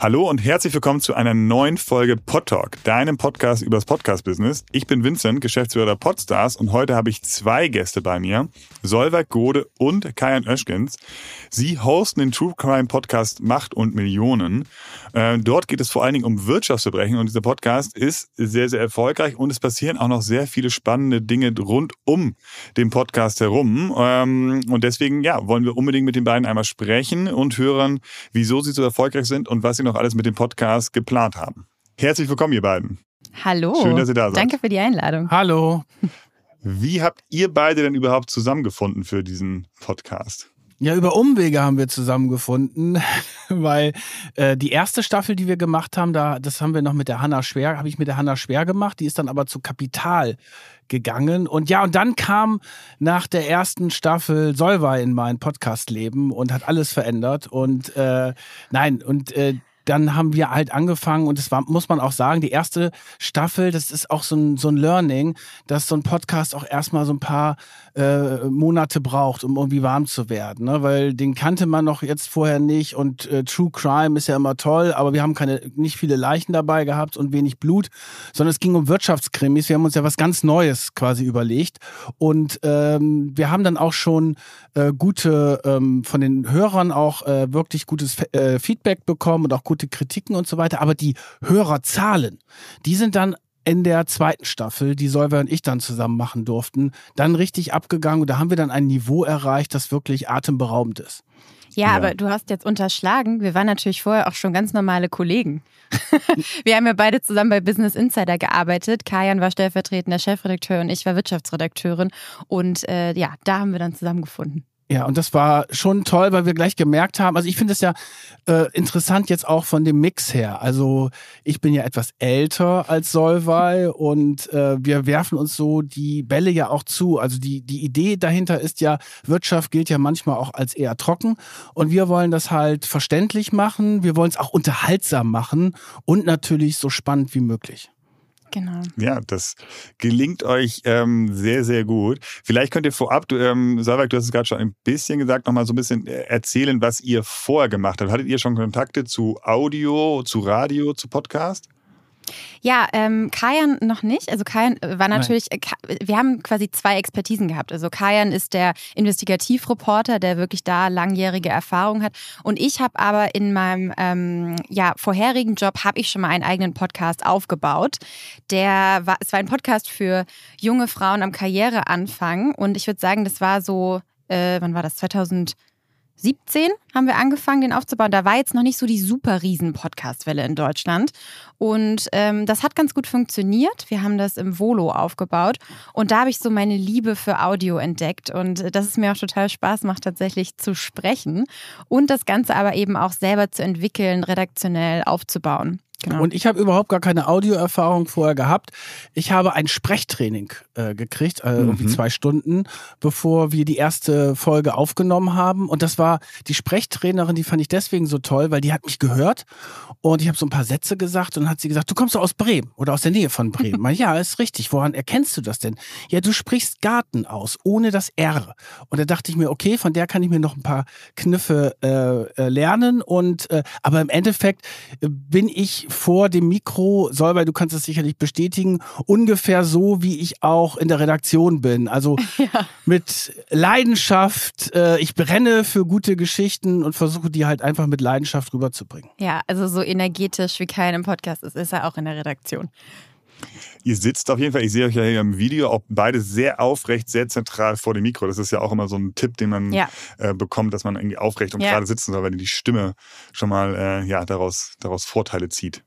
Hallo und herzlich willkommen zu einer neuen Folge Podtalk, deinem Podcast übers Podcast-Business. Ich bin Vincent, Geschäftsführer der Podstars und heute habe ich zwei Gäste bei mir, Solveig Gode und Kajan Oeschgens. Sie hosten den True Crime Podcast Macht und Millionen. Äh, dort geht es vor allen Dingen um Wirtschaftsverbrechen und dieser Podcast ist sehr, sehr erfolgreich und es passieren auch noch sehr viele spannende Dinge rund um den Podcast herum. Ähm, und deswegen, ja, wollen wir unbedingt mit den beiden einmal sprechen und hören, wieso sie so erfolgreich sind und was sie noch alles mit dem Podcast geplant haben. Herzlich willkommen, ihr beiden. Hallo. Schön, dass ihr da seid. Danke für die Einladung. Hallo. Wie habt ihr beide denn überhaupt zusammengefunden für diesen Podcast? Ja, über Umwege haben wir zusammengefunden, weil äh, die erste Staffel, die wir gemacht haben, da, das haben wir noch mit der Hanna Schwer, habe ich mit der Hanna Schwer gemacht, die ist dann aber zu Kapital gegangen. Und ja, und dann kam nach der ersten Staffel Solvay in mein Podcast-Leben und hat alles verändert. Und äh, nein, und äh, dann haben wir halt angefangen und das war, muss man auch sagen, die erste Staffel, das ist auch so ein, so ein Learning, dass so ein Podcast auch erstmal so ein paar äh, Monate braucht, um irgendwie warm zu werden, ne? weil den kannte man noch jetzt vorher nicht und äh, True Crime ist ja immer toll, aber wir haben keine, nicht viele Leichen dabei gehabt und wenig Blut, sondern es ging um Wirtschaftskrimis. Wir haben uns ja was ganz Neues quasi überlegt und ähm, wir haben dann auch schon äh, gute, ähm, von den Hörern auch äh, wirklich gutes äh, Feedback bekommen und auch gute Kritiken und so weiter. Aber die Hörerzahlen, die sind dann in der zweiten Staffel, die Solveig und ich dann zusammen machen durften, dann richtig abgegangen. Und da haben wir dann ein Niveau erreicht, das wirklich atemberaubend ist. Ja, ja, aber du hast jetzt unterschlagen, wir waren natürlich vorher auch schon ganz normale Kollegen. wir haben ja beide zusammen bei Business Insider gearbeitet. Kajan war stellvertretender Chefredakteur und ich war Wirtschaftsredakteurin. Und äh, ja, da haben wir dann zusammengefunden. Ja, und das war schon toll, weil wir gleich gemerkt haben, also ich finde es ja äh, interessant jetzt auch von dem Mix her. Also ich bin ja etwas älter als Solvay und äh, wir werfen uns so die Bälle ja auch zu. Also die, die Idee dahinter ist ja, Wirtschaft gilt ja manchmal auch als eher trocken und wir wollen das halt verständlich machen, wir wollen es auch unterhaltsam machen und natürlich so spannend wie möglich. Genau. Ja, das gelingt euch ähm, sehr, sehr gut. Vielleicht könnt ihr vorab, du, ähm, Salvak, du hast es gerade schon ein bisschen gesagt, nochmal so ein bisschen äh, erzählen, was ihr vorher gemacht habt. Hattet ihr schon Kontakte zu Audio, zu Radio, zu Podcast? Ja, ähm, Kajan noch nicht. Also Kajan äh, war natürlich, äh, wir haben quasi zwei Expertisen gehabt. Also Kajan ist der Investigativreporter, der wirklich da langjährige Erfahrung hat. Und ich habe aber in meinem ähm, ja, vorherigen Job habe ich schon mal einen eigenen Podcast aufgebaut. Der war, es war ein Podcast für junge Frauen am Karriereanfang. Und ich würde sagen, das war so, äh, wann war das? 2000 17 haben wir angefangen, den aufzubauen. Da war jetzt noch nicht so die super riesen Podcast-Welle in Deutschland. Und ähm, das hat ganz gut funktioniert. Wir haben das im Volo aufgebaut. Und da habe ich so meine Liebe für Audio entdeckt. Und das ist mir auch total Spaß macht, tatsächlich zu sprechen. Und das Ganze aber eben auch selber zu entwickeln, redaktionell aufzubauen. Genau. Und ich habe überhaupt gar keine Audioerfahrung vorher gehabt. Ich habe ein Sprechtraining äh, gekriegt, äh, mhm. irgendwie zwei Stunden, bevor wir die erste Folge aufgenommen haben. Und das war die Sprechtrainerin, die fand ich deswegen so toll, weil die hat mich gehört und ich habe so ein paar Sätze gesagt und hat sie gesagt, du kommst doch aus Bremen oder aus der Nähe von Bremen. Man, ja, ist richtig. Woran erkennst du das denn? Ja, du sprichst Garten aus, ohne das R. Und da dachte ich mir, okay, von der kann ich mir noch ein paar Kniffe äh, äh lernen. Und äh, aber im Endeffekt äh, bin ich vor dem Mikro, Solveig, du kannst das sicherlich bestätigen, ungefähr so, wie ich auch in der Redaktion bin. Also ja. mit Leidenschaft. Äh, ich brenne für gute Geschichten und versuche die halt einfach mit Leidenschaft rüberzubringen. Ja, also so energetisch wie kein im Podcast ist, ist er auch in der Redaktion. Ihr sitzt auf jeden Fall, ich sehe euch ja hier im Video, auch beide sehr aufrecht, sehr zentral vor dem Mikro. Das ist ja auch immer so ein Tipp, den man ja. äh, bekommt, dass man irgendwie aufrecht und ja. gerade sitzen soll, wenn die Stimme schon mal äh, ja, daraus, daraus Vorteile zieht.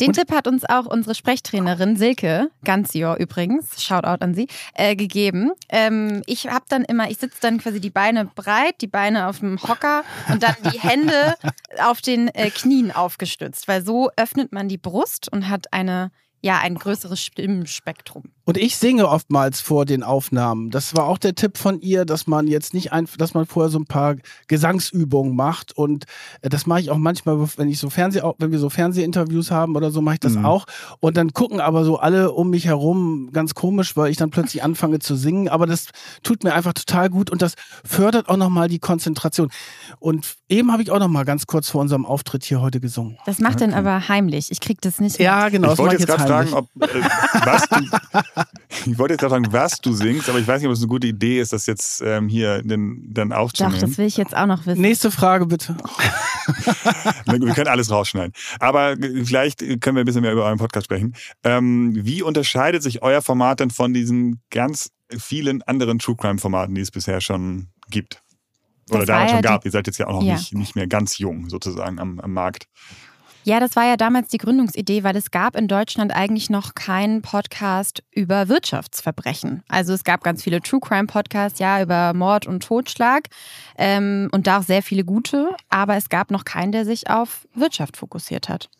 Den und? Tipp hat uns auch unsere Sprechtrainerin Silke, Ganzior übrigens, Shoutout an sie, äh, gegeben. Ähm, ich habe dann immer, ich sitze dann quasi die Beine breit, die Beine auf dem Hocker und dann die Hände auf den äh, Knien aufgestützt, weil so öffnet man die Brust und hat eine ja, ein größeres Stimmspektrum. Und ich singe oftmals vor den Aufnahmen. Das war auch der Tipp von ihr, dass man jetzt nicht einfach, dass man vorher so ein paar Gesangsübungen macht. Und äh, das mache ich auch manchmal, wenn ich so Fernseh, wenn wir so Fernsehinterviews haben oder so, mache ich das mhm. auch. Und dann gucken aber so alle um mich herum ganz komisch, weil ich dann plötzlich anfange zu singen. Aber das tut mir einfach total gut und das fördert auch nochmal die Konzentration. Und eben habe ich auch nochmal ganz kurz vor unserem Auftritt hier heute gesungen. Das macht okay. dann aber heimlich. Ich krieg das nicht. Ja, genau. Ich wollte jetzt gerade fragen, ob äh, was du ich wollte jetzt gerade sagen, was du singst, aber ich weiß nicht, ob es eine gute Idee ist, das jetzt ähm, hier den, dann aufzunehmen. Doch, das will ich jetzt auch noch wissen. Nächste Frage bitte. wir können alles rausschneiden. Aber vielleicht können wir ein bisschen mehr über euren Podcast sprechen. Ähm, wie unterscheidet sich euer Format denn von diesen ganz vielen anderen True Crime Formaten, die es bisher schon gibt? Oder damals schon gab. Ihr seid jetzt ja auch noch ja. nicht, nicht mehr ganz jung sozusagen am, am Markt. Ja, das war ja damals die Gründungsidee, weil es gab in Deutschland eigentlich noch keinen Podcast über Wirtschaftsverbrechen. Also es gab ganz viele True Crime Podcasts, ja, über Mord und Totschlag ähm, und da auch sehr viele gute, aber es gab noch keinen, der sich auf Wirtschaft fokussiert hat.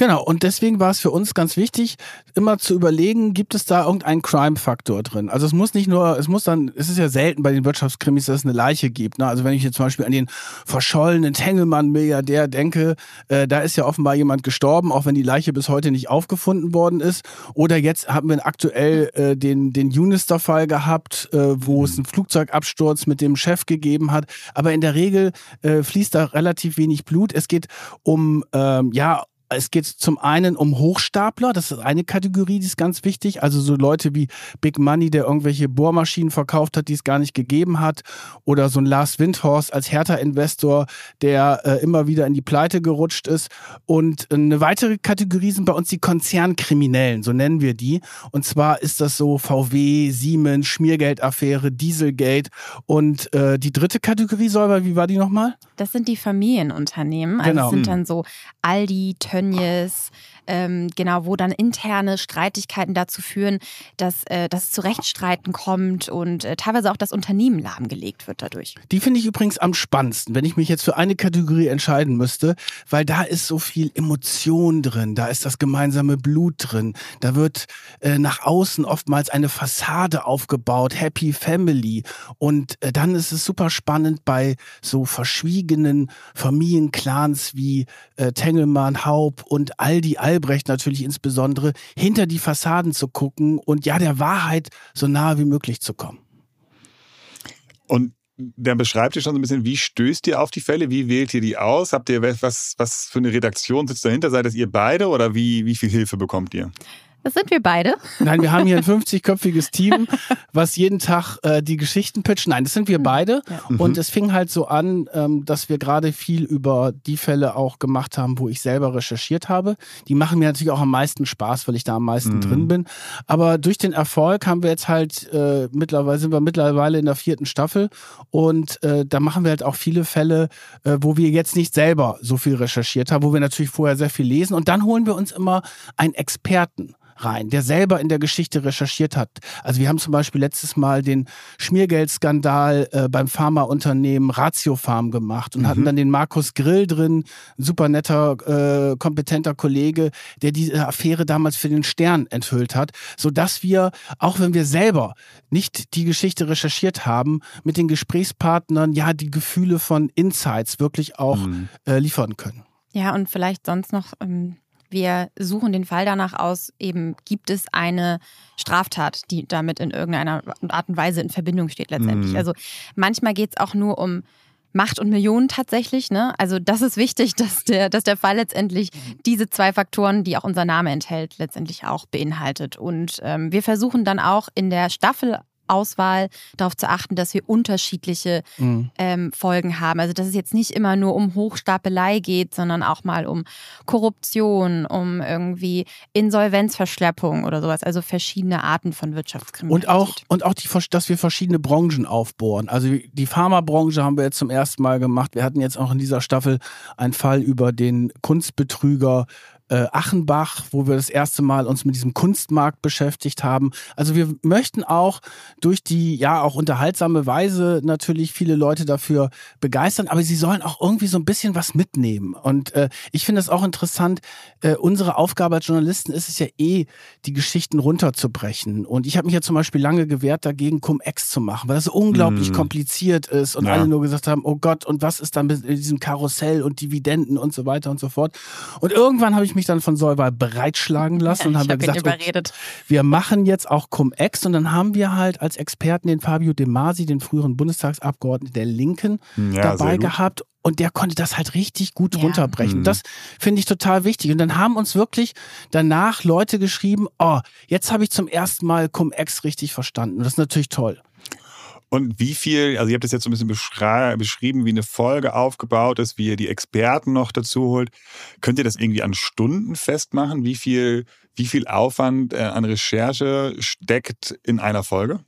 Genau, und deswegen war es für uns ganz wichtig, immer zu überlegen, gibt es da irgendeinen Crime-Faktor drin? Also es muss nicht nur, es muss dann, es ist ja selten bei den Wirtschaftskrimis, dass es eine Leiche gibt. Ne? Also wenn ich jetzt zum Beispiel an den verschollenen Tengelmann-Milliardär denke, äh, da ist ja offenbar jemand gestorben, auch wenn die Leiche bis heute nicht aufgefunden worden ist. Oder jetzt haben wir aktuell äh, den, den Unister-Fall gehabt, äh, wo es einen Flugzeugabsturz mit dem Chef gegeben hat. Aber in der Regel äh, fließt da relativ wenig Blut. Es geht um, ähm, ja, es geht zum einen um Hochstapler, das ist eine Kategorie, die ist ganz wichtig. Also so Leute wie Big Money, der irgendwelche Bohrmaschinen verkauft hat, die es gar nicht gegeben hat. Oder so ein Lars Windhorst als Hertha-Investor, der äh, immer wieder in die Pleite gerutscht ist. Und eine weitere Kategorie sind bei uns die Konzernkriminellen, so nennen wir die. Und zwar ist das so VW, Siemens, Schmiergeldaffäre, Dieselgate. Und äh, die dritte Kategorie, Säuber, wie war die nochmal? Das sind die Familienunternehmen. Also genau. das sind dann so Aldi, Tönnies, Yes. Ähm, genau, wo dann interne Streitigkeiten dazu führen, dass, äh, dass es zu Rechtsstreiten kommt und äh, teilweise auch das Unternehmen lahmgelegt wird dadurch. Die finde ich übrigens am spannendsten, wenn ich mich jetzt für eine Kategorie entscheiden müsste, weil da ist so viel Emotion drin, da ist das gemeinsame Blut drin, da wird äh, nach außen oftmals eine Fassade aufgebaut, Happy Family und äh, dann ist es super spannend bei so verschwiegenen Familienclans wie äh, Tengelmann, Haub und Aldi Albert Albrecht natürlich insbesondere, hinter die Fassaden zu gucken und ja, der Wahrheit so nahe wie möglich zu kommen. Und der beschreibt ihr schon so ein bisschen, wie stößt ihr auf die Fälle? Wie wählt ihr die aus? Habt ihr was, was für eine Redaktion sitzt dahinter? Seid es ihr beide oder wie, wie viel Hilfe bekommt ihr? Das sind wir beide. Nein, wir haben hier ein 50-köpfiges Team, was jeden Tag äh, die Geschichten pitcht. Nein, das sind wir beide. Ja. Und mhm. es fing halt so an, ähm, dass wir gerade viel über die Fälle auch gemacht haben, wo ich selber recherchiert habe. Die machen mir natürlich auch am meisten Spaß, weil ich da am meisten mhm. drin bin. Aber durch den Erfolg haben wir jetzt halt äh, mittlerweile sind wir mittlerweile in der vierten Staffel und äh, da machen wir halt auch viele Fälle, äh, wo wir jetzt nicht selber so viel recherchiert haben, wo wir natürlich vorher sehr viel lesen und dann holen wir uns immer einen Experten rein, der selber in der Geschichte recherchiert hat. Also wir haben zum Beispiel letztes Mal den Schmiergeldskandal äh, beim Pharmaunternehmen Ratio Farm gemacht und mhm. hatten dann den Markus Grill drin, ein super netter, äh, kompetenter Kollege, der diese Affäre damals für den Stern enthüllt hat, so dass wir, auch wenn wir selber nicht die Geschichte recherchiert haben, mit den Gesprächspartnern ja die Gefühle von Insights wirklich auch mhm. äh, liefern können. Ja, und vielleicht sonst noch ähm, wir suchen den Fall danach aus, eben gibt es eine Straftat, die damit in irgendeiner Art und Weise in Verbindung steht letztendlich. Mhm. Also manchmal geht es auch nur um Macht und Millionen tatsächlich. Ne? Also das ist wichtig, dass der, dass der Fall letztendlich diese zwei Faktoren, die auch unser Name enthält, letztendlich auch beinhaltet. Und ähm, wir versuchen dann auch in der Staffel Auswahl darauf zu achten, dass wir unterschiedliche mhm. ähm, Folgen haben. Also dass es jetzt nicht immer nur um Hochstapelei geht, sondern auch mal um Korruption, um irgendwie Insolvenzverschleppung oder sowas. Also verschiedene Arten von Wirtschaftskriminalität. Und auch, und auch die, dass wir verschiedene Branchen aufbohren. Also die Pharmabranche haben wir jetzt zum ersten Mal gemacht. Wir hatten jetzt auch in dieser Staffel einen Fall über den Kunstbetrüger äh, Achenbach, wo wir das erste Mal uns mit diesem Kunstmarkt beschäftigt haben. Also wir möchten auch durch die ja auch unterhaltsame Weise natürlich viele Leute dafür begeistern, aber sie sollen auch irgendwie so ein bisschen was mitnehmen. Und äh, ich finde es auch interessant, äh, unsere Aufgabe als Journalisten ist es ja eh, die Geschichten runterzubrechen. Und ich habe mich ja zum Beispiel lange gewehrt, dagegen Cum-Ex zu machen, weil das so unglaublich mm. kompliziert ist und ja. alle nur gesagt haben, oh Gott, und was ist dann mit diesem Karussell und Dividenden und so weiter und so fort. Und irgendwann habe ich mich dann von Solvay breitschlagen lassen und habe hab gesagt, okay, wir machen jetzt auch Cum-Ex und dann haben wir halt als Experten den Fabio De Masi, den früheren Bundestagsabgeordneten der Linken, ja, dabei gehabt und der konnte das halt richtig gut ja. runterbrechen. Mhm. Das finde ich total wichtig. Und dann haben uns wirklich danach Leute geschrieben, oh, jetzt habe ich zum ersten Mal Cum-Ex richtig verstanden. Und das ist natürlich toll. Und wie viel, also ihr habt das jetzt so ein bisschen beschrieben, wie eine Folge aufgebaut ist, wie ihr die Experten noch dazu holt. Könnt ihr das irgendwie an Stunden festmachen? Wie viel, wie viel Aufwand äh, an Recherche steckt in einer Folge?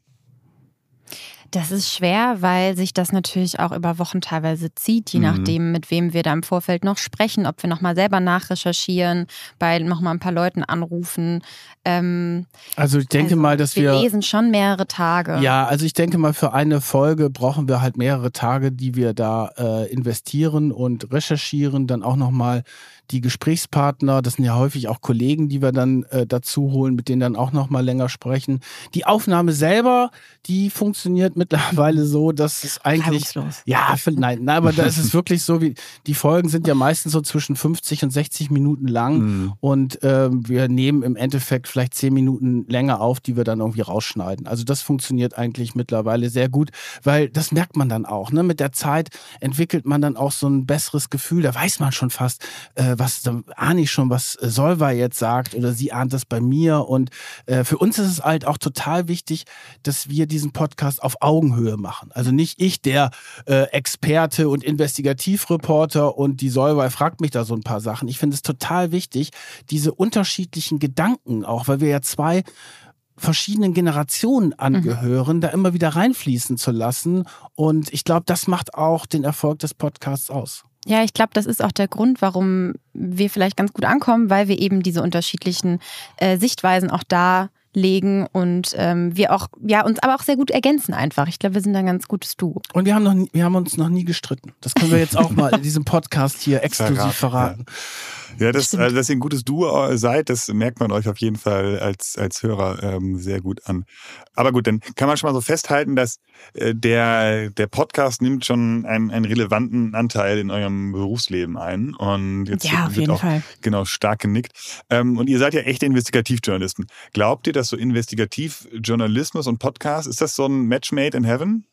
Das ist schwer, weil sich das natürlich auch über Wochen teilweise zieht, je mhm. nachdem, mit wem wir da im Vorfeld noch sprechen, ob wir nochmal selber nachrecherchieren, bei nochmal ein paar Leuten anrufen. Ähm, also ich denke also mal, dass wir, wir lesen schon mehrere Tage. Ja, also ich denke mal, für eine Folge brauchen wir halt mehrere Tage, die wir da äh, investieren und recherchieren, dann auch nochmal die Gesprächspartner, das sind ja häufig auch Kollegen, die wir dann äh, dazu holen, mit denen dann auch noch mal länger sprechen. Die Aufnahme selber, die funktioniert mittlerweile so, dass es eigentlich ja, nein, nein, aber da ist es wirklich so, wie die Folgen sind ja meistens so zwischen 50 und 60 Minuten lang mhm. und äh, wir nehmen im Endeffekt vielleicht 10 Minuten länger auf, die wir dann irgendwie rausschneiden. Also das funktioniert eigentlich mittlerweile sehr gut, weil das merkt man dann auch. Ne? Mit der Zeit entwickelt man dann auch so ein besseres Gefühl. Da weiß man schon fast, äh, äh, was, da ahne ich schon, was Solva jetzt sagt oder sie ahnt das bei mir. Und äh, für uns ist es halt auch total wichtig, dass wir diesen Podcast auf Augenhöhe machen. Also nicht ich, der äh, Experte und Investigativreporter und die Solva fragt mich da so ein paar Sachen. Ich finde es total wichtig, diese unterschiedlichen Gedanken auch, weil wir ja zwei verschiedenen Generationen mhm. angehören, mhm. da immer wieder reinfließen zu lassen. Und ich glaube, das macht auch den Erfolg des Podcasts aus. Ja, ich glaube, das ist auch der Grund, warum wir vielleicht ganz gut ankommen, weil wir eben diese unterschiedlichen äh, Sichtweisen auch da legen und ähm, wir auch ja uns aber auch sehr gut ergänzen einfach. Ich glaube, wir sind ein ganz gutes Duo. Und wir haben noch nie, wir haben uns noch nie gestritten. Das können wir jetzt auch mal in diesem Podcast hier exklusiv verraten. Ja. Ja, das, also, dass ihr ein gutes Duo seid, das merkt man euch auf jeden Fall als, als Hörer ähm, sehr gut an. Aber gut, dann kann man schon mal so festhalten, dass äh, der, der Podcast nimmt schon einen, einen relevanten Anteil in eurem Berufsleben ein. Und jetzt ja, wird auch Fall. genau stark genickt. Ähm, und ihr seid ja echte Investigativjournalisten. Glaubt ihr, dass so Investigativjournalismus und Podcast, ist das so ein Match made in heaven?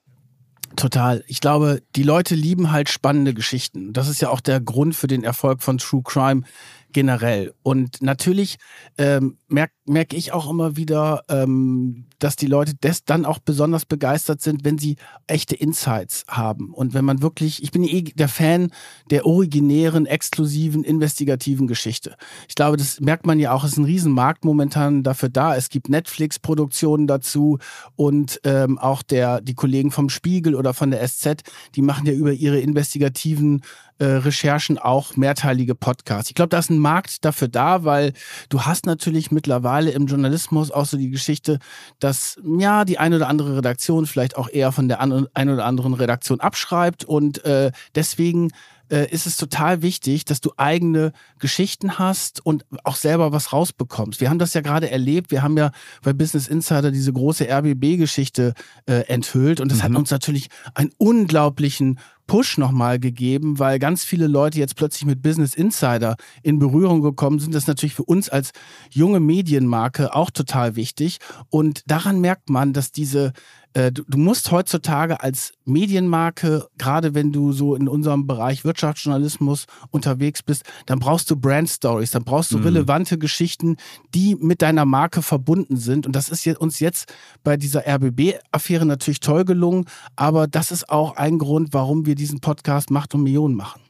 Total. Ich glaube, die Leute lieben halt spannende Geschichten. Das ist ja auch der Grund für den Erfolg von True Crime generell. Und natürlich ähm, merke merk ich auch immer wieder, ähm, dass die Leute das dann auch besonders begeistert sind, wenn sie echte Insights haben. Und wenn man wirklich, ich bin eh der Fan der originären, exklusiven, investigativen Geschichte. Ich glaube, das merkt man ja auch, es ist ein Riesenmarkt momentan dafür da. Es gibt Netflix-Produktionen dazu und ähm, auch der, die Kollegen vom Spiegel oder von der SZ, die machen ja über ihre investigativen äh, Recherchen auch mehrteilige Podcasts. Ich glaube, da ist ein Markt dafür da, weil du hast natürlich mittlerweile im Journalismus auch so die Geschichte, dass ja die eine oder andere Redaktion vielleicht auch eher von der ein oder anderen Redaktion abschreibt und äh, deswegen äh, ist es total wichtig, dass du eigene Geschichten hast und auch selber was rausbekommst. Wir haben das ja gerade erlebt. Wir haben ja bei Business Insider diese große RBB-Geschichte äh, enthüllt und das mhm. hat uns natürlich einen unglaublichen Push nochmal gegeben, weil ganz viele Leute jetzt plötzlich mit Business Insider in Berührung gekommen sind. Das ist natürlich für uns als junge Medienmarke auch total wichtig. Und daran merkt man, dass diese äh, du, du, musst heutzutage als Medienmarke, gerade wenn du so in unserem Bereich Wirtschaftsjournalismus unterwegs bist, dann brauchst du Brand Stories, dann brauchst du mhm. relevante Geschichten, die mit deiner Marke verbunden sind. Und das ist uns jetzt bei dieser RBB-Affäre natürlich toll gelungen, aber das ist auch ein Grund, warum wir diesen Podcast Macht und Millionen machen.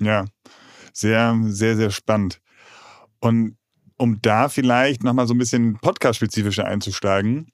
Ja, sehr, sehr, sehr spannend. Und um da vielleicht nochmal so ein bisschen podcast-spezifischer einzusteigen,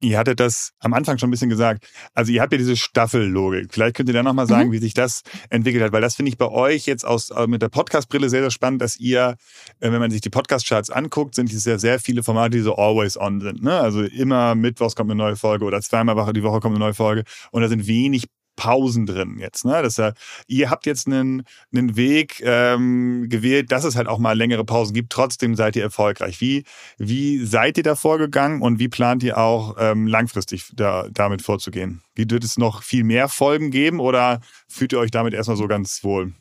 Ihr hattet das am Anfang schon ein bisschen gesagt. Also ihr habt ja diese Staffellogik. Vielleicht könnt ihr da nochmal sagen, mhm. wie sich das entwickelt hat, weil das finde ich bei euch jetzt aus äh, mit der Podcast-Brille sehr, sehr spannend, dass ihr, äh, wenn man sich die Podcast-Charts anguckt, sind es ja sehr viele Formate, die so always on sind. Ne? Also immer mittwochs kommt eine neue Folge oder zweimal die Woche kommt eine neue Folge und da sind wenig Pausen drin jetzt. Ne? Das, äh, ihr habt jetzt einen, einen Weg ähm, gewählt, dass es halt auch mal längere Pausen gibt. Trotzdem seid ihr erfolgreich. Wie, wie seid ihr da vorgegangen und wie plant ihr auch ähm, langfristig da, damit vorzugehen? Wie wird es noch viel mehr Folgen geben oder fühlt ihr euch damit erstmal so ganz wohl?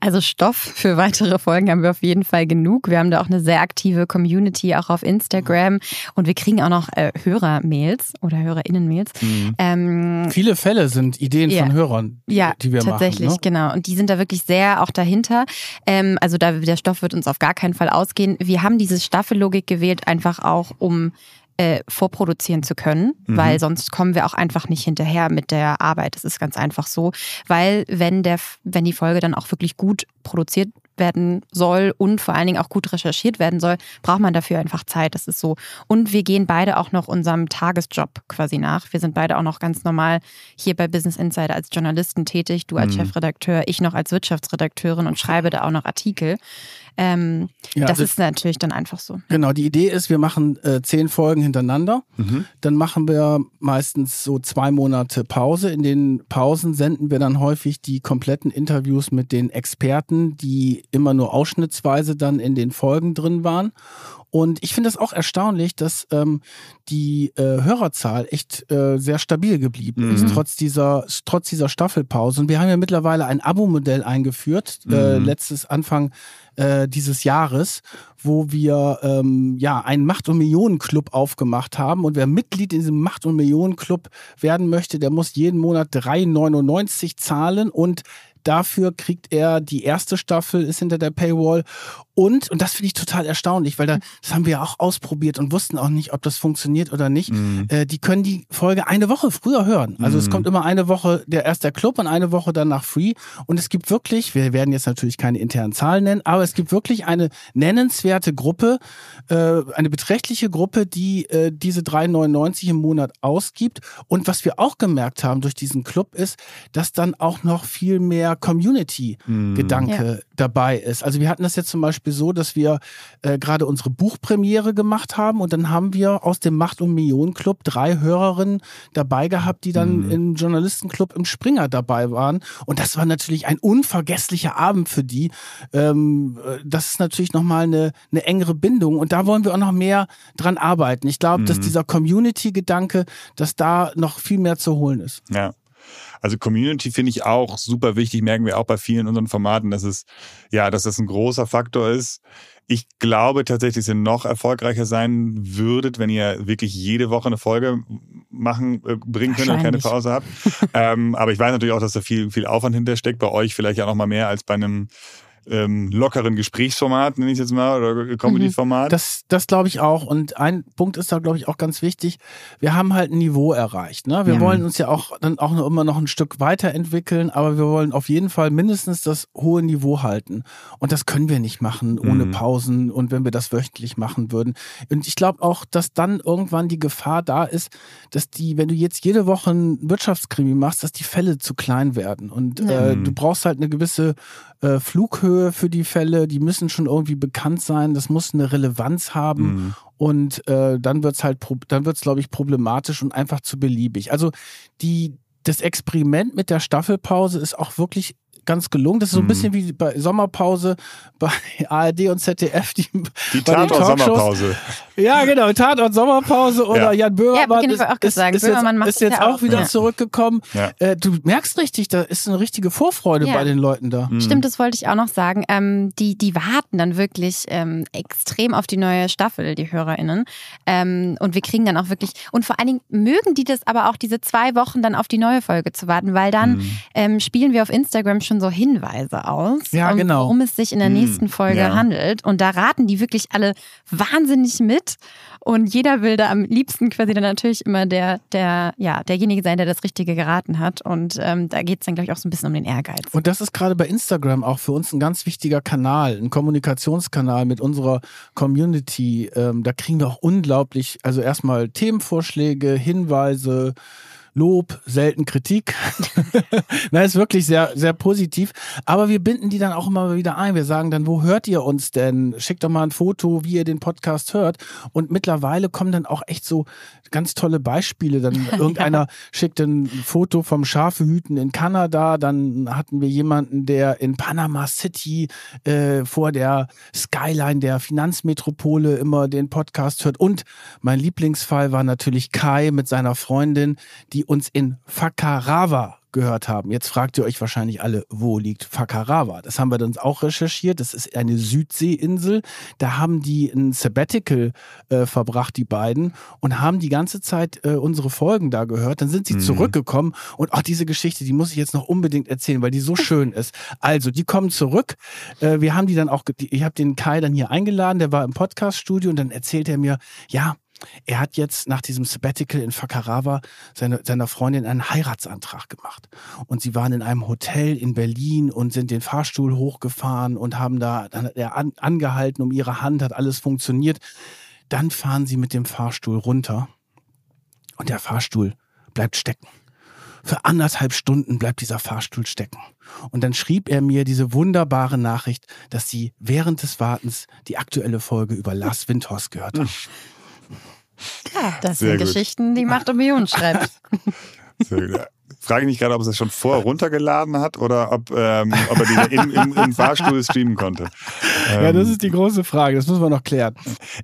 Also Stoff für weitere Folgen haben wir auf jeden Fall genug. Wir haben da auch eine sehr aktive Community, auch auf Instagram. Und wir kriegen auch noch äh, Hörermails oder HörerInnen-Mails. Mhm. Ähm, Viele Fälle sind Ideen ja. von Hörern, die, ja, die wir tatsächlich, machen. Tatsächlich, ne? genau. Und die sind da wirklich sehr auch dahinter. Ähm, also da, der Stoff wird uns auf gar keinen Fall ausgehen. Wir haben diese Staffellogik gewählt, einfach auch um äh, vorproduzieren zu können, mhm. weil sonst kommen wir auch einfach nicht hinterher mit der Arbeit. Das ist ganz einfach so, weil wenn der, wenn die Folge dann auch wirklich gut produziert werden soll und vor allen Dingen auch gut recherchiert werden soll, braucht man dafür einfach Zeit. Das ist so. Und wir gehen beide auch noch unserem Tagesjob quasi nach. Wir sind beide auch noch ganz normal hier bei Business Insider als Journalisten tätig. Du als mhm. Chefredakteur, ich noch als Wirtschaftsredakteurin und schreibe da auch noch Artikel. Ähm, ja, das also, ist natürlich dann einfach so. Genau, die Idee ist, wir machen äh, zehn Folgen hintereinander. Mhm. Dann machen wir meistens so zwei Monate Pause. In den Pausen senden wir dann häufig die kompletten Interviews mit den Experten, die immer nur ausschnittsweise dann in den Folgen drin waren. Und ich finde es auch erstaunlich, dass ähm, die äh, Hörerzahl echt äh, sehr stabil geblieben mhm. ist, trotz dieser, trotz dieser Staffelpause. Und wir haben ja mittlerweile ein Abo-Modell eingeführt, äh, mhm. äh, letztes Anfang äh, dieses Jahres, wo wir ähm, ja einen Macht- und Millionen-Club aufgemacht haben. Und wer Mitglied in diesem Macht- und Millionen-Club werden möchte, der muss jeden Monat 3,99 zahlen und Dafür kriegt er die erste Staffel, ist hinter der Paywall. Und, und das finde ich total erstaunlich, weil da, das haben wir ja auch ausprobiert und wussten auch nicht, ob das funktioniert oder nicht. Mhm. Äh, die können die Folge eine Woche früher hören. Also mhm. es kommt immer eine Woche der erst der Club und eine Woche danach free. Und es gibt wirklich, wir werden jetzt natürlich keine internen Zahlen nennen, aber es gibt wirklich eine nennenswerte Gruppe, äh, eine beträchtliche Gruppe, die äh, diese 3,99 im Monat ausgibt. Und was wir auch gemerkt haben durch diesen Club ist, dass dann auch noch viel mehr Community-Gedanke mhm. ja. dabei ist. Also wir hatten das jetzt zum Beispiel so, dass wir äh, gerade unsere Buchpremiere gemacht haben und dann haben wir aus dem Macht- und Millionen-Club drei Hörerinnen dabei gehabt, die dann mhm. im Journalistenclub im Springer dabei waren. Und das war natürlich ein unvergesslicher Abend für die. Ähm, äh, das ist natürlich nochmal eine, eine engere Bindung und da wollen wir auch noch mehr dran arbeiten. Ich glaube, mhm. dass dieser Community-Gedanke, dass da noch viel mehr zu holen ist. Ja. Also Community finde ich auch super wichtig, merken wir auch bei vielen unseren Formaten, dass es, ja, dass das ein großer Faktor ist. Ich glaube tatsächlich, dass ihr noch erfolgreicher sein würdet, wenn ihr wirklich jede Woche eine Folge machen, äh, bringen könnt und keine Pause habt. ähm, aber ich weiß natürlich auch, dass da viel, viel Aufwand hintersteckt. Bei euch vielleicht ja noch mal mehr als bei einem ähm, lockeren Gesprächsformat, nenne ich jetzt mal, oder Comedy-Format. Mhm. Das, das glaube ich auch. Und ein Punkt ist da, glaube ich, auch ganz wichtig. Wir haben halt ein Niveau erreicht. Ne? Wir ja. wollen uns ja auch dann auch immer noch ein Stück weiterentwickeln, aber wir wollen auf jeden Fall mindestens das hohe Niveau halten. Und das können wir nicht machen ohne mhm. Pausen und wenn wir das wöchentlich machen würden. Und ich glaube auch, dass dann irgendwann die Gefahr da ist, dass die, wenn du jetzt jede Woche ein Wirtschaftskrimi machst, dass die Fälle zu klein werden. Und ja. äh, du brauchst halt eine gewisse äh, Flughöhe für die Fälle, die müssen schon irgendwie bekannt sein, das muss eine Relevanz haben. Mhm. Und äh, dann wird's halt, dann wird's glaube ich problematisch und einfach zu beliebig. Also die das Experiment mit der Staffelpause ist auch wirklich ganz gelungen. Das ist so ein mhm. bisschen wie bei Sommerpause bei ARD und ZDF. Die, die Tatort-Sommerpause. Ja, genau, Tatort-Sommerpause oder ja. Jan Böhmermann ja, ist, auch ist, ist, jetzt, ist jetzt auch, auch wieder ja. zurückgekommen. Ja. Äh, du merkst richtig, da ist eine richtige Vorfreude bei den Leuten da. Mhm. Stimmt, das wollte ich auch noch sagen. Ähm, die, die warten dann wirklich ähm, extrem auf die neue Staffel, die HörerInnen. Ähm, und wir kriegen dann auch wirklich, und vor allen Dingen mögen die das aber auch diese zwei Wochen dann auf die neue Folge zu warten, weil dann mhm. Ähm, spielen wir auf Instagram schon schon so Hinweise aus, ja, um, genau. worum es sich in der Hm, nächsten Folge ja. handelt. Und da raten die wirklich alle wahnsinnig mit. Und jeder will da am liebsten quasi dann natürlich immer der, der, ja, derjenige sein, der das Richtige geraten hat. Und ähm, da geht es dann, glaube ich, auch so ein bisschen um den Ehrgeiz. Und das ist gerade bei Instagram auch für uns ein ganz wichtiger Kanal, ein Kommunikationskanal mit unserer Community. Ähm, da kriegen wir auch unglaublich, also erstmal Themenvorschläge, Hinweise, Lob, selten Kritik. Na, ist wirklich sehr, sehr positiv. Aber wir binden die dann auch immer wieder ein. Wir sagen dann, wo hört ihr uns denn? Schickt doch mal ein Foto, wie ihr den Podcast hört. Und mittlerweile kommen dann auch echt so ganz tolle Beispiele. Dann irgendeiner schickt ein Foto vom Schafehüten in Kanada. Dann hatten wir jemanden, der in Panama City äh, vor der Skyline der Finanzmetropole immer den Podcast hört. Und mein Lieblingsfall war natürlich Kai mit seiner Freundin, die uns in Fakarawa gehört haben. Jetzt fragt ihr euch wahrscheinlich alle, wo liegt Fakarawa? Das haben wir dann auch recherchiert. Das ist eine Südseeinsel. Da haben die ein Sabbatical äh, verbracht, die beiden, und haben die ganze Zeit äh, unsere Folgen da gehört. Dann sind sie Mhm. zurückgekommen und auch diese Geschichte, die muss ich jetzt noch unbedingt erzählen, weil die so schön ist. Also, die kommen zurück. Äh, wir haben die dann auch, ich habe den Kai dann hier eingeladen, der war im Podcaststudio und dann erzählt er mir, ja, er hat jetzt nach diesem Sabbatical in Fakarawa seine, seiner Freundin einen Heiratsantrag gemacht. Und sie waren in einem Hotel in Berlin und sind den Fahrstuhl hochgefahren und haben da, dann er an, angehalten um ihre Hand, hat alles funktioniert. Dann fahren sie mit dem Fahrstuhl runter und der Fahrstuhl bleibt stecken. Für anderthalb Stunden bleibt dieser Fahrstuhl stecken. Und dann schrieb er mir diese wunderbare Nachricht, dass sie während des Wartens die aktuelle Folge über Lars Windhorst gehört haben. Ja, das Sehr sind gut. Geschichten, die Macht um Millionen schreibt. Sehr gut. Frage ich mich gerade, ob er das schon vorher runtergeladen hat oder ob, ähm, ob er die im, im, im Fahrstuhl streamen konnte. Ja, das Ähm, ist die große Frage. Das müssen wir noch klären.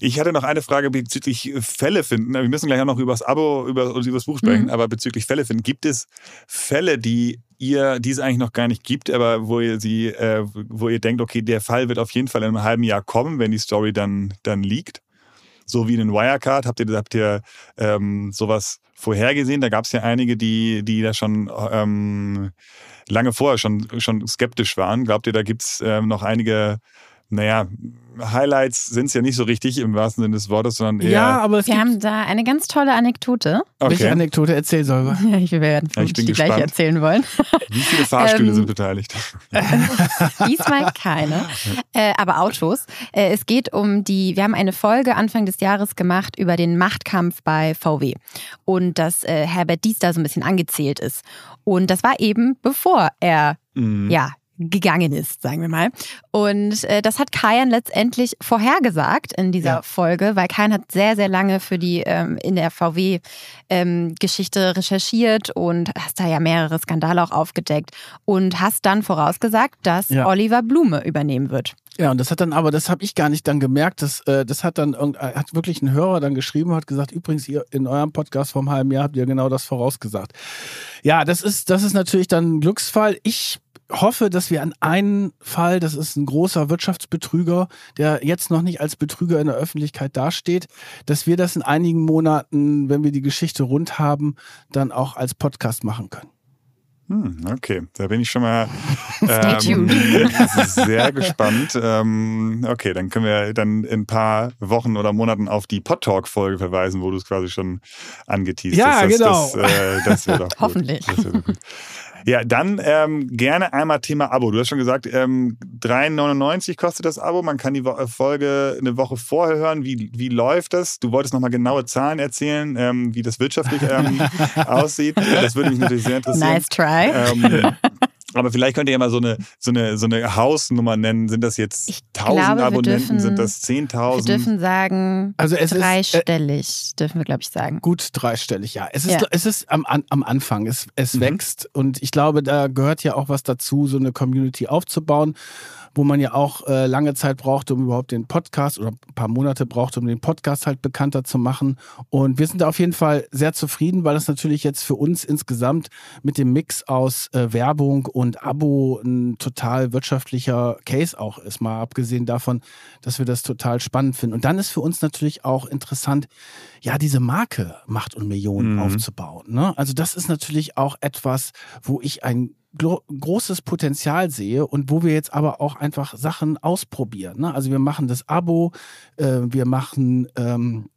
Ich hatte noch eine Frage bezüglich Fälle finden. Wir müssen gleich auch noch über das Abo, über, über das Buch sprechen, Mhm. aber bezüglich Fälle finden. Gibt es Fälle, die ihr, die es eigentlich noch gar nicht gibt, aber wo ihr sie, äh, wo ihr denkt, okay, der Fall wird auf jeden Fall in einem halben Jahr kommen, wenn die Story dann, dann liegt? So wie in Wirecard, habt ihr, habt ihr ähm, sowas vorhergesehen? Da gab es ja einige, die, die da schon ähm, lange vorher schon, schon skeptisch waren. Glaubt ihr, da gibt es ähm, noch einige, naja, Highlights sind es ja nicht so richtig im wahrsten Sinne des Wortes, sondern eher. Ja, aber es Wir haben da eine ganz tolle Anekdote. welche okay. Anekdote erzähl soll. Ja, ich wir werden Ja, ich die gleiche gespannt. erzählen wollen. Wie viele Fahrstühle Ähm, sind beteiligt? Diesmal keine, äh, aber Autos. Äh, es geht um die, wir haben eine Folge Anfang des Jahres gemacht über den Machtkampf bei VW und dass äh, Herbert Dies da so ein bisschen angezählt ist. Und das war eben bevor er Mhm. ja, gegangen ist, sagen wir mal. Und äh, das hat Kajan letztendlich vorhergesagt in dieser Ja. Folge, weil Kajan hat sehr, sehr lange für die ähm, in der VW-Geschichte recherchiert und hast da ja mehrere Skandale auch aufgedeckt und hast dann vorausgesagt, dass Ja. Oliver Blume übernehmen wird. Ja, und das hat dann aber, das habe ich gar nicht dann gemerkt, das, äh, das hat dann irgend, äh, hat wirklich ein Hörer dann geschrieben, hat gesagt, übrigens, ihr in eurem Podcast vom halben Jahr habt ihr genau das vorausgesagt. Ja, das ist, das ist natürlich dann ein Glücksfall. Ich hoffe, dass wir an einen Fall, das ist ein großer Wirtschaftsbetrüger, der jetzt noch nicht als Betrüger in der Öffentlichkeit dasteht, dass wir das in einigen Monaten, wenn wir die Geschichte rund haben, dann auch als Podcast machen können. Hm, okay, da bin ich schon mal ähm, sehr gespannt. Ähm, okay, dann können wir dann in ein paar Wochen oder Monaten auf die Pod Talk Folge verweisen, wo du es quasi schon angeteased Ja, hast. Das, genau. Das, äh, das wäre doch gut. Hoffentlich. Das wär doch gut. Ja, dann ähm, gerne einmal Thema Abo. Du hast schon gesagt, ähm, 3,99 kostet das Abo. Man kann die Wo Folge eine Woche vorher hören. Wie, wie läuft das? Du wolltest nochmal genaue Zahlen erzählen, ähm, wie das wirtschaftlich ähm, aussieht. Das würde mich natürlich sehr interessieren. Nice try. Aber vielleicht könnt ihr ja mal so eine, so eine, so eine Hausnummer nennen. Sind das jetzt Ich 1000 glaube, wir Abonnenten? dürfen- Sind das wir 10.000? dürfen sagen, Also es ist, äh, dreistellig, dürfen wir, glaube ich, sagen. Gut dreistellig, ja. Es ist, Ja. Es ist am, an, am Anfang, es, es Mhm. wächst und ich glaube, da gehört ja auch was dazu, so eine Community aufzubauen, wo man ja auch äh, lange Zeit braucht, um überhaupt den Podcast oder ein paar Monate braucht, um den Podcast halt bekannter zu machen. Und wir sind da auf jeden Fall sehr zufrieden, weil das natürlich jetzt für uns insgesamt mit dem Mix aus äh, Werbung und Abo ein total wirtschaftlicher Case auch ist, mal abgesehen davon, dass wir das total spannend finden. Und dann ist für uns natürlich auch interessant, ja, diese Marke Macht und Millionen Mhm. aufzubauen. Ne? Also das ist natürlich auch etwas, wo ich ein großes Potenzial sehe und wo wir jetzt aber auch einfach Sachen ausprobieren. Ne? Also wir machen das Abo, äh, wir machen ähm,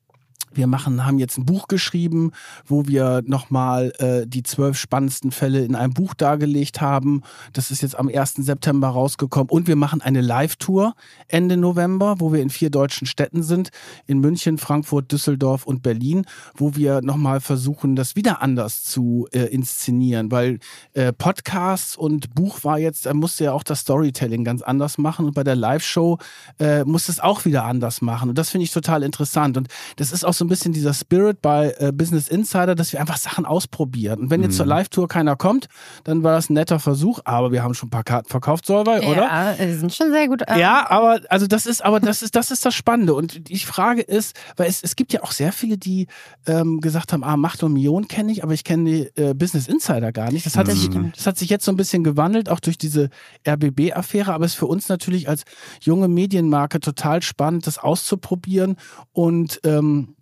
wir machen, haben jetzt ein Buch geschrieben, wo wir nochmal äh, die zwölf spannendsten Fälle in einem Buch dargelegt haben. Das ist jetzt am 1. September rausgekommen. Und wir machen eine Live-Tour Ende November, wo wir in vier deutschen Städten sind. In München, Frankfurt, Düsseldorf und Berlin, wo wir nochmal versuchen, das wieder anders zu äh, inszenieren. Weil äh, Podcasts und Buch war jetzt, da musste ja auch das Storytelling ganz anders machen. Und bei der Live-Show äh, muss es auch wieder anders machen. Und das finde ich total interessant. Und das ist auch so ein bisschen dieser Spirit bei äh, Business Insider, dass wir einfach Sachen ausprobieren. Und wenn jetzt mhm. zur Live-Tour keiner kommt, dann war das ein netter Versuch, aber wir haben schon ein paar Karten verkauft, Solvay, oder? Ja, die sind schon sehr gut. Ähm. Ja, aber also das ist, aber das ist, das ist das Spannende. Und die Frage ist, weil es, es gibt ja auch sehr viele, die ähm, gesagt haben, ah, Macht und Million kenne ich, aber ich kenne die äh, Business Insider gar nicht. Das hat, das, sich, das hat sich jetzt so ein bisschen gewandelt, auch durch diese RBB-Affäre, aber es ist für uns natürlich als junge Medienmarke total spannend, das auszuprobieren und ähm,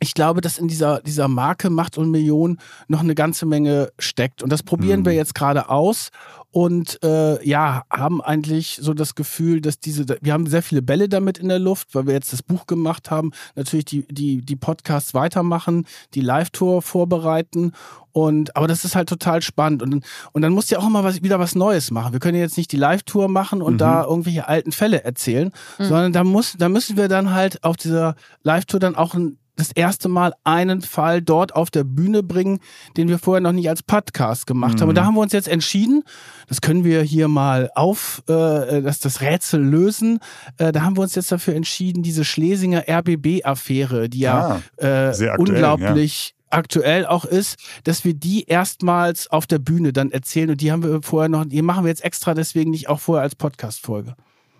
ich glaube, dass in dieser, dieser Marke Macht und Million noch eine ganze Menge steckt. Und das probieren mhm. wir jetzt gerade aus und äh, ja, haben eigentlich so das Gefühl, dass diese, wir haben sehr viele Bälle damit in der Luft, weil wir jetzt das Buch gemacht haben, natürlich die, die, die Podcasts weitermachen, die Live-Tour vorbereiten und, aber das ist halt total spannend. Und, und dann musst du ja auch immer was, wieder was Neues machen. Wir können jetzt nicht die Live-Tour machen und mhm. da irgendwelche alten Fälle erzählen, mhm. sondern da muss, da müssen wir dann halt auf dieser Live-Tour dann auch ein das erste Mal einen Fall dort auf der Bühne bringen, den wir vorher noch nicht als Podcast gemacht mhm. haben. Und da haben wir uns jetzt entschieden, das können wir hier mal auf, äh, das, das Rätsel lösen. Äh, da haben wir uns jetzt dafür entschieden, diese Schlesinger RBB-Affäre, die ja ah, äh, aktuell, unglaublich ja. aktuell auch ist, dass wir die erstmals auf der Bühne dann erzählen. Und die haben wir vorher noch, die machen wir jetzt extra deswegen nicht auch vorher als Podcast-Folge.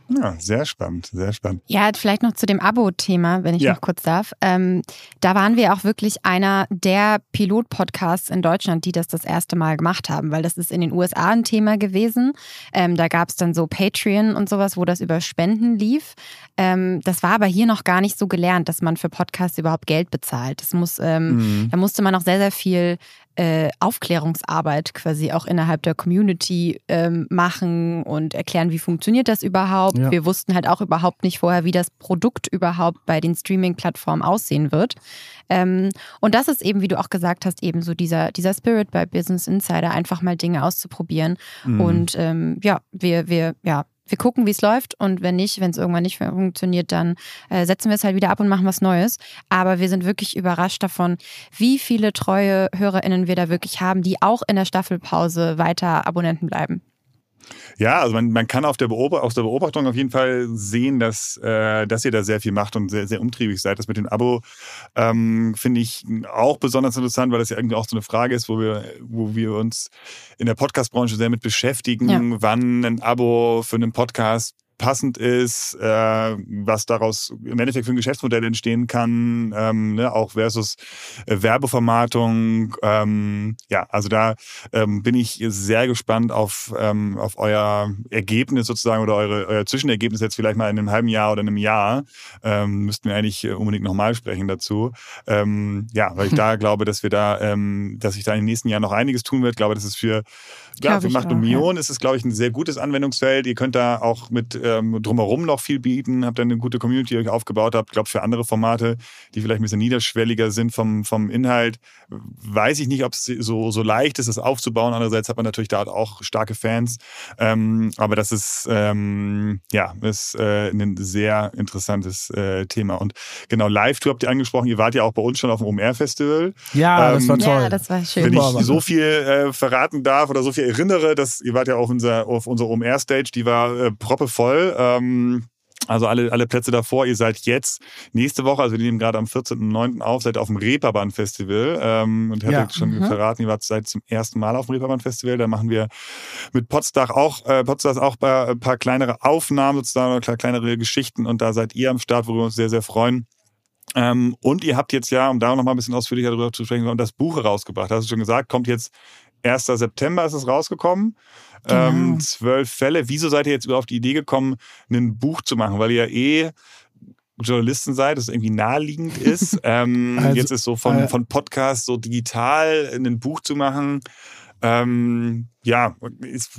Ja, sehr spannend, sehr spannend. Ja, vielleicht noch zu dem Abo-Thema, wenn ich ja. noch kurz darf. Ähm, da waren wir auch wirklich einer der Pilot-Podcasts in Deutschland, die das das erste Mal gemacht haben, weil das ist in den USA ein Thema gewesen. Ähm, da gab es dann so Patreon und sowas, wo das über Spenden lief. Ähm, das war aber hier noch gar nicht so gelernt, dass man für Podcasts überhaupt Geld bezahlt. Das muss, ähm, mhm. da musste man auch sehr, sehr viel äh, Aufklärungsarbeit quasi auch innerhalb der Community ähm, machen und erklären, wie funktioniert das überhaupt. Ja. Wir wussten halt auch überhaupt nicht vorher, wie das Produkt überhaupt bei den Streaming-Plattformen aussehen wird. Ähm, und das ist eben, wie du auch gesagt hast, eben so dieser, dieser Spirit bei Business Insider, einfach mal Dinge auszuprobieren. Mhm. Und ähm, ja, wir, wir, ja, wir gucken, wie es läuft und wenn nicht, wenn es irgendwann nicht mehr funktioniert, dann äh, setzen wir es halt wieder ab und machen was Neues. Aber wir sind wirklich überrascht davon, wie viele treue HörerInnen wir da wirklich haben, die auch in der Staffelpause weiter Abonnenten bleiben. Ja, also man, man kann auf der aus der Beobachtung auf jeden Fall sehen, dass, äh, dass ihr da sehr viel macht und sehr, sehr umtriebig seid. Das mit dem Abo ähm, finde ich auch besonders interessant, weil das ja irgendwie auch so eine Frage ist, wo wir, wo wir uns in der Podcast-Branche sehr mit beschäftigen, ja. wann ein Abo für einen Podcast passend ist, äh, was daraus im Endeffekt für ein Geschäftsmodell entstehen kann, ähm, ne, auch versus äh, Werbevermarktung. Ähm, ja, also da ähm, bin ich sehr gespannt auf, ähm, auf euer Ergebnis sozusagen oder eure, euer Zwischenergebnis jetzt vielleicht mal in einem halben Jahr oder einem Jahr. Ähm, müssten wir eigentlich äh, unbedingt nochmal sprechen dazu. Ähm, ja, weil ich da glaube, dass wir da, ähm, dass sich da in den nächsten Jahren noch einiges tun wird. Ich glaube, das ist für ja, für Macht und Million ja. ist es, glaube ich, ein sehr gutes Anwendungsfeld. Ihr könnt da auch mit ähm, drumherum noch viel bieten, habt dann eine gute Community die euch aufgebaut habt. Ich glaube, für andere Formate, die vielleicht ein bisschen niederschwelliger sind vom, vom Inhalt, weiß ich nicht, ob es so, so leicht ist, das aufzubauen. Andererseits hat man natürlich da auch starke Fans. Ähm, aber das ist, ähm, ja, ist äh, ein sehr interessantes äh, Thema. Und genau, Live-Tour habt ihr angesprochen. Ihr wart ja auch bei uns schon auf dem OMR-Festival. Ja, das war ähm, toll. Ja, das war schön. Wenn ich so viel äh, verraten darf oder so viel erinnere, dass ihr wart ja auf unserer auf unserer OMR Stage, die war äh, proppevoll. Ähm, also alle, alle Plätze davor, ihr seid jetzt nächste Woche, also wir nehmen gerade am 14.09. auf, seid auf dem Reeperbahn Festival und ich hatte ja. schon mhm. verraten, ihr wart seit zum ersten Mal auf dem Reeperbahn Festival. Da machen wir mit Potsdach auch, äh, Potsdach auch ein paar kleinere Aufnahmen sozusagen, kleinere Geschichten und da seid ihr am Start, wo wir uns sehr, sehr freuen. Ähm, und ihr habt jetzt ja, um da noch mal ein bisschen ausführlicher darüber zu sprechen, das Buch herausgebracht. Hast du schon gesagt, kommt jetzt 1. September ist es rausgekommen. Genau. Ähm, zwölf Fälle. Wieso seid ihr jetzt überhaupt auf die Idee gekommen, ein Buch zu machen? Weil ihr ja eh Journalisten seid, das irgendwie naheliegend ist. ähm, also, jetzt ist so von, äh, von Podcast so digital ein Buch zu machen. Ähm, ja, ist,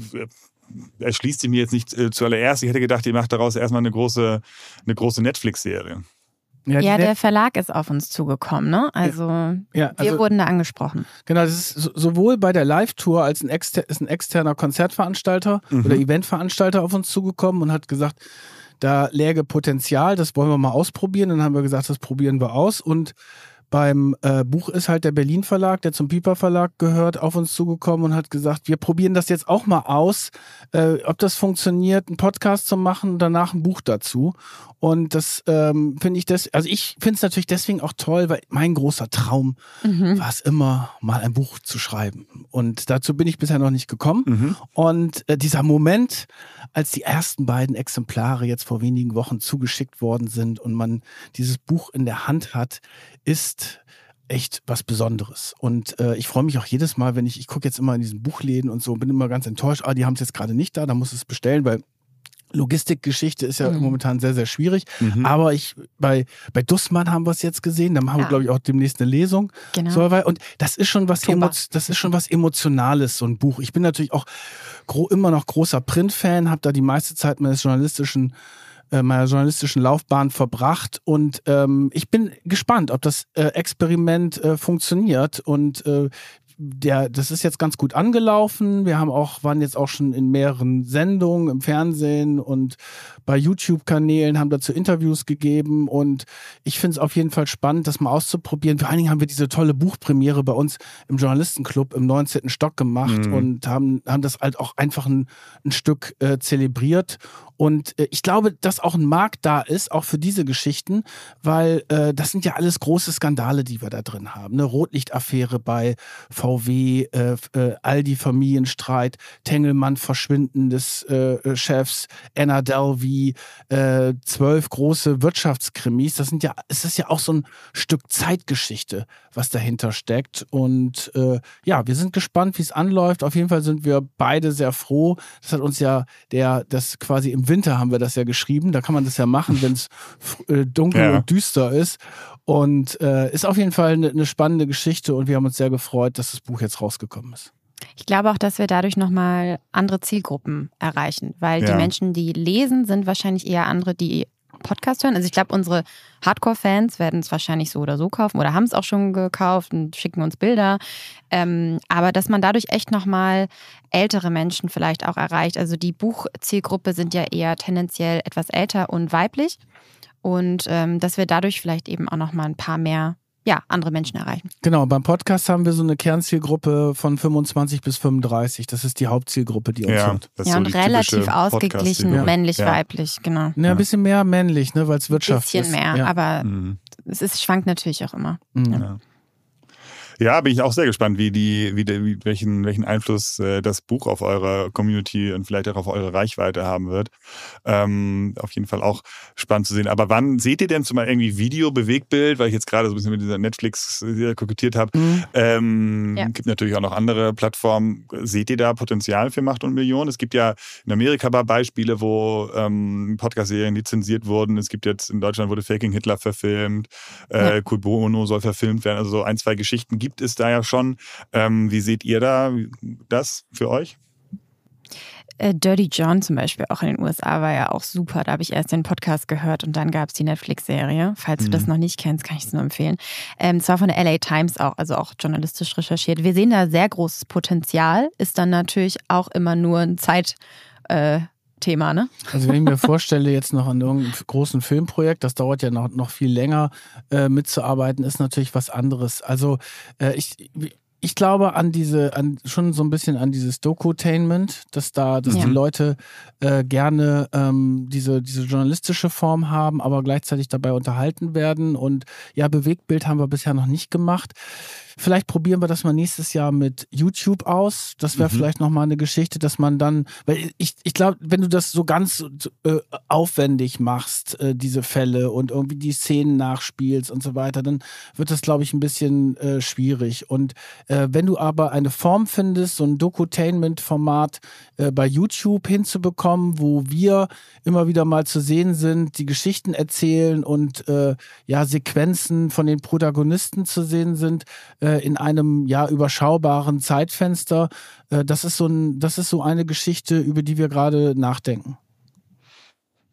erschließt sich mir jetzt nicht äh, zuallererst. Ich hätte gedacht, ihr macht daraus erstmal eine große, eine große Netflix-Serie. Ja, ja der Verlag ist auf uns zugekommen, ne? Also, ja, also wir wurden da angesprochen. Genau, das ist sowohl bei der Live-Tour als ein, exter ist ein externer Konzertveranstalter mhm. oder Eventveranstalter auf uns zugekommen und hat gesagt, da läge Potenzial, das wollen wir mal ausprobieren. Dann haben wir gesagt, das probieren wir aus und beim äh, Buch ist halt der Berlin Verlag, der zum Piper Verlag gehört, auf uns zugekommen und hat gesagt, wir probieren das jetzt auch mal aus, äh, ob das funktioniert, einen Podcast zu machen und danach ein Buch dazu. Und das ähm, finde ich das, also ich finde es natürlich deswegen auch toll, weil mein großer Traum mhm. war es immer, mal ein Buch zu schreiben. Und dazu bin ich bisher noch nicht gekommen. Mhm. Und äh, dieser Moment, als die ersten beiden Exemplare jetzt vor wenigen Wochen zugeschickt worden sind und man dieses Buch in der Hand hat, ist echt was Besonderes. Und äh, ich freue mich auch jedes Mal, wenn ich, ich gucke jetzt immer in diesen Buchläden und so, bin immer ganz enttäuscht, ah, die haben es jetzt gerade nicht da, da muss es bestellen, weil Logistikgeschichte ist ja mhm. momentan sehr, sehr schwierig. Mhm. Aber ich, bei, bei Dussmann haben wir es jetzt gesehen. Da haben ja. wir, glaube ich, auch demnächst eine Lesung. Genau. Und das ist schon was, das ist schon was Emotionales, so ein Buch. Ich bin natürlich auch immer noch großer Printfan, habe da die meiste Zeit meines journalistischen äh, meiner journalistischen Laufbahn verbracht. Und ähm, ich bin gespannt, ob das äh, Experiment äh, funktioniert. Und äh, der, das ist jetzt ganz gut angelaufen. Wir haben auch, waren jetzt auch schon in mehreren Sendungen im Fernsehen und bei YouTube-Kanälen, haben dazu Interviews gegeben und ich finde es auf jeden Fall spannend, das mal auszuprobieren. Vor allen Dingen haben wir diese tolle Buchpremiere bei uns im Journalistenclub im 19. Stock gemacht mhm. und haben, haben das halt auch einfach ein, ein Stück äh, zelebriert und äh, ich glaube, dass auch ein Markt da ist, auch für diese Geschichten, weil äh, das sind ja alles große Skandale, die wir da drin haben. Eine Rotlichtaffäre bei VW, äh, äh, Aldi Familienstreit, Tengelmann Verschwinden des äh, Chefs, Anna Delvey, äh, zwölf große Wirtschaftskrimis. Das sind ja, es ist ja auch so ein Stück Zeitgeschichte, was dahinter steckt. Und äh, ja, wir sind gespannt, wie es anläuft. Auf jeden Fall sind wir beide sehr froh. Das hat uns ja der, das quasi im Winter haben wir das ja geschrieben. Da kann man das ja machen, wenn es äh, dunkel ja. und düster ist. Und äh, ist auf jeden Fall eine, eine spannende Geschichte und wir haben uns sehr gefreut, dass das Buch jetzt rausgekommen ist. Ich glaube auch, dass wir dadurch nochmal andere Zielgruppen erreichen, weil ja. die Menschen, die lesen, sind wahrscheinlich eher andere, die Podcast hören. Also ich glaube, unsere Hardcore-Fans werden es wahrscheinlich so oder so kaufen oder haben es auch schon gekauft und schicken uns Bilder. Ähm, aber dass man dadurch echt nochmal ältere Menschen vielleicht auch erreicht. Also die Buchzielgruppe sind ja eher tendenziell etwas älter und weiblich. Und ähm, dass wir dadurch vielleicht eben auch nochmal ein paar mehr ja, andere Menschen erreichen. Genau, beim Podcast haben wir so eine Kernzielgruppe von 25 bis 35. Das ist die Hauptzielgruppe, die uns ja, hört. Ja, und relativ ausgeglichen, ja. männlich-weiblich, ja. genau. Ja, ein bisschen mehr männlich, ne, weil es Wirtschaft ist. Ein bisschen mehr, aber mhm. es ist, schwankt natürlich auch immer. Mhm. Ja, bin ich auch sehr gespannt, wie die, wie, die, welchen, welchen Einfluss äh, das Buch auf eure Community und vielleicht auch auf eure Reichweite haben wird. Ähm, auf jeden Fall auch spannend zu sehen. Aber wann seht ihr denn zum Beispiel irgendwie Video, Bewegbild, weil ich jetzt gerade so ein bisschen mit dieser Netflix äh, kokettiert habe. Mhm. Ähm, ja. Gibt natürlich auch noch andere Plattformen. Seht ihr da Potenzial für Macht und Millionen? Es gibt ja in Amerika Beispiele, wo ähm, Podcast-Serien lizenziert wurden. Es gibt jetzt in Deutschland wurde Faking Hitler verfilmt, äh, ja. Kubono soll verfilmt werden. Also so ein, zwei Geschichten gibt gibt es da ja schon. Ähm, wie seht ihr da das für euch? Äh, Dirty John zum Beispiel auch in den USA war ja auch super. Da habe ich erst den Podcast gehört und dann gab es die Netflix-Serie. Falls mhm. du das mhm. noch nicht kennst, kann ich es nur empfehlen. Ähm, zwar von der LA Times auch, also auch journalistisch recherchiert. Wir sehen da sehr großes Potenzial, ist dann natürlich auch immer nur ein Zeit. Äh, Thema, ne? Also wenn ich mir vorstelle, jetzt noch an irgendeinem großen Filmprojekt, das dauert ja noch, noch viel länger äh, mitzuarbeiten, ist natürlich was anderes. Also äh, ich, ich glaube an diese, an schon so ein bisschen an dieses Dokutainment, dass da, dass ja. die Leute äh, gerne ähm, diese, diese journalistische Form haben, aber gleichzeitig dabei unterhalten werden. Und ja, Bewegtbild haben wir bisher noch nicht gemacht. Vielleicht probieren wir das mal nächstes Jahr mit YouTube aus. Das wäre mhm. vielleicht nochmal eine Geschichte, dass man dann, weil ich, ich glaube, wenn du das so ganz äh, aufwendig machst, äh, diese Fälle und irgendwie die Szenen nachspielst und so weiter, dann wird das, glaube ich, ein bisschen äh, schwierig. Und Äh, wenn du aber eine Form findest, so ein Dokutainment-Format äh, bei YouTube hinzubekommen, wo wir immer wieder mal zu sehen sind, die Geschichten erzählen und äh, ja Sequenzen von den Protagonisten zu sehen sind äh, in einem ja überschaubaren Zeitfenster, äh, das ist so ein, das ist so eine Geschichte, über die wir gerade nachdenken.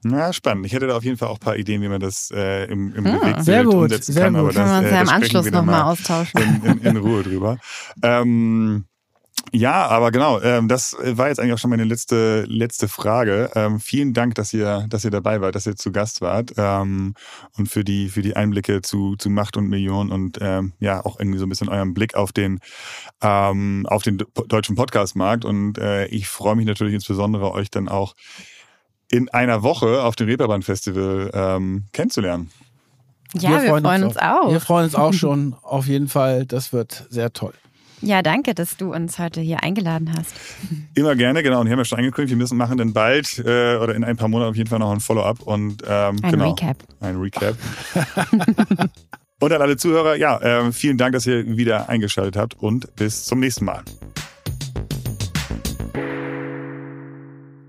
Na, spannend. Ich hätte da auf jeden Fall auch ein paar Ideen, wie man das äh, im, im hm, Bewegtbild sehr gut, umsetzen sehr kann. Gut. Aber Können das, wir uns äh, ja im Anschluss nochmal mal austauschen. In, in, in Ruhe drüber. Ähm, ja, aber genau, ähm, das war jetzt eigentlich auch schon meine letzte, letzte Frage. Ähm, vielen Dank, dass ihr, dass ihr dabei wart, dass ihr zu Gast wart ähm, und für die, für die Einblicke zu, zu Macht und Millionen und ähm, ja, auch irgendwie so ein bisschen euren Blick auf den, ähm, auf den deutschen Podcast-Markt. Und äh, ich freue mich natürlich insbesondere, euch dann auch in einer Woche auf dem Reeperbahn-Festival ähm, kennenzulernen. Ja, wir, wir freuen, uns, auch. Wir freuen uns auch schon, auf jeden Fall. Das wird sehr toll. Ja, danke, dass du uns heute hier eingeladen hast. Immer gerne, genau. Und hier haben wir schon angekündigt, wir müssen machen dann bald äh, oder in ein paar Monaten auf jeden Fall noch ein Follow-up und ähm, ein genau, Recap. Ein Recap. und an alle Zuhörer, ja, äh, vielen Dank, dass ihr wieder eingeschaltet habt und bis zum nächsten Mal.